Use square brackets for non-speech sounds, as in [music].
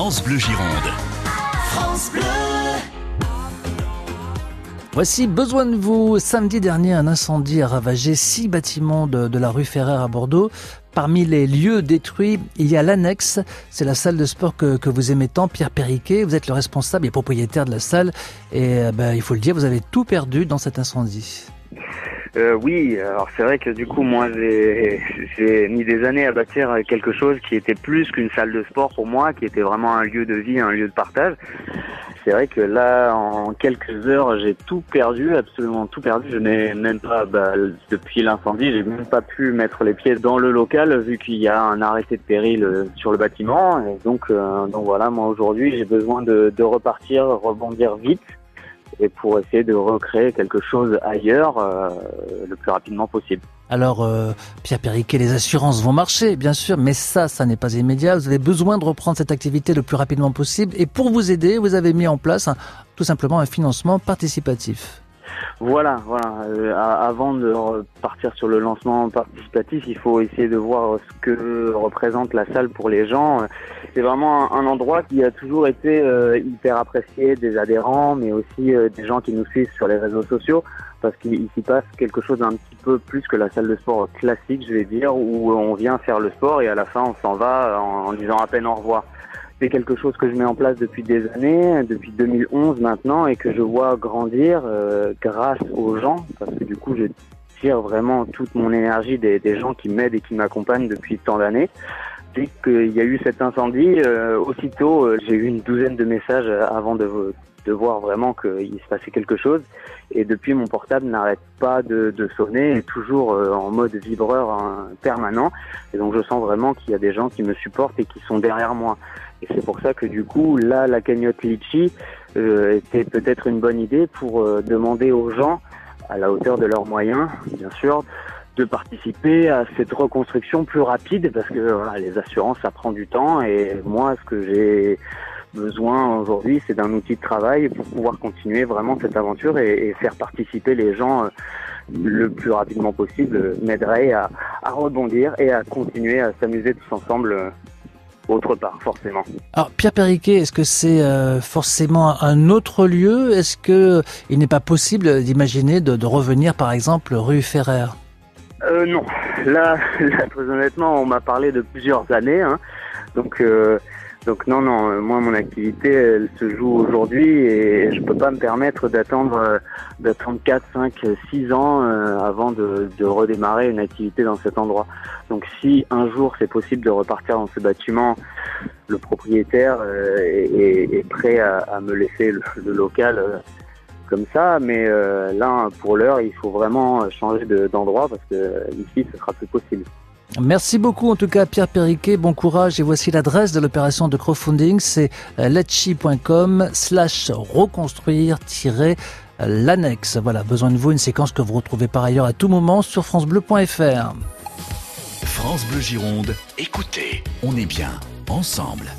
France Bleu Gironde. France Bleu. Voici Besoin de vous. Samedi dernier, un incendie a ravagé six bâtiments de, la rue Ferrer à Bordeaux. Parmi les lieux détruits, il y a l'annexe. C'est la salle de sport que, vous aimez tant, Pierre Perriquet. Vous êtes le responsable et propriétaire de la salle. Et euh, ben, il faut le dire, vous avez tout perdu dans cet incendie. Euh, oui, alors c'est vrai que du coup moi j'ai mis des années à bâtir quelque chose qui était plus qu'une salle de sport pour moi, qui était vraiment un lieu de vie, un lieu de partage. C'est vrai que là en quelques heures j'ai tout perdu, absolument tout perdu. Je n'ai même pas, bah, depuis l'incendie, j'ai même pas pu mettre les pieds dans le local vu qu'il y a un arrêté de péril euh, sur le bâtiment. Donc, euh, donc voilà, moi aujourd'hui j'ai besoin de repartir, rebondir vite et pour essayer de recréer quelque chose ailleurs euh, le plus rapidement possible. Alors, euh, Pierre Périquet, les assurances vont marcher, bien sûr, mais ça, ça n'est pas immédiat. Vous avez besoin de reprendre cette activité le plus rapidement possible. Et pour vous aider, vous avez mis en place tout simplement un financement participatif. Voilà, voilà. Euh, avant de partir sur le lancement participatif, il faut essayer de voir ce que représente la salle pour les gens. C'est vraiment un, endroit qui a toujours été euh, hyper apprécié des adhérents, mais aussi euh, des gens qui nous suivent sur les réseaux sociaux, parce qu'il s'y passe quelque chose d'un petit peu plus que la salle de sport classique, je vais dire, où on vient faire le sport et à la fin on s'en va en disant à peine au revoir c'est quelque chose que je mets en place depuis des années, depuis 2011 maintenant, et que je vois grandir euh, grâce aux gens, parce que du coup, je tire vraiment toute mon énergie des, des gens qui m'aident et qui m'accompagnent depuis tant d'années. Dès qu'il y a eu cet incendie, euh, aussitôt, euh, j'ai eu une douzaine de messages avant de, voir vraiment qu'il se passait quelque chose. Et depuis, mon portable n'arrête pas de, de sonner, toujours en mode vibreur hein, permanent. Et donc, je sens vraiment qu'il y a des gens qui me supportent et qui sont derrière moi. Et c'est pour ça que du coup, là, la cagnotte Litchi euh, était peut-être une bonne idée pour euh, demander aux gens, à la hauteur de leurs moyens, bien sûr, de participer à cette reconstruction plus rapide parce que les assurances, ça prend du temps. Et moi, ce que j'ai besoin aujourd'hui, c'est d'un outil de travail pour pouvoir continuer vraiment cette aventure et, faire participer les gens euh, le plus rapidement possible m'aiderait à, rebondir et à continuer à s'amuser tous ensemble autre part, forcément. Alors, Pierre Perriquet, est-ce que c'est euh, forcément un autre lieu? Est-ce que il n'est pas possible d'imaginer de, revenir, par exemple, rue Ferrer? Euh, Non. [laughs] Là, très honnêtement, on m'a parlé de plusieurs années. Hein. Donc, euh, donc non, non, euh, moi mon activité elle se joue aujourd'hui et je peux pas me permettre d'attendre euh, d'attendre 4, 5, 6 ans euh, avant de, de, redémarrer une activité dans cet endroit. Donc si un jour c'est possible de repartir dans ce bâtiment, le propriétaire est, est, prêt à, à, me laisser le, le local comme ça, mais là pour l'heure il faut vraiment changer d'endroit parce que ici ce sera plus possible. Merci beaucoup en tout cas Pierre Perriquet, bon courage et voici l'adresse de l'opération de crowdfunding, c'est euh, letchi.com slash reconstruire-l'annexe. Voilà, besoin de vous, une séquence que vous retrouvez par ailleurs à tout moment sur francebleu.fr. France Bleu Gironde, écoutez, on est bien ensemble.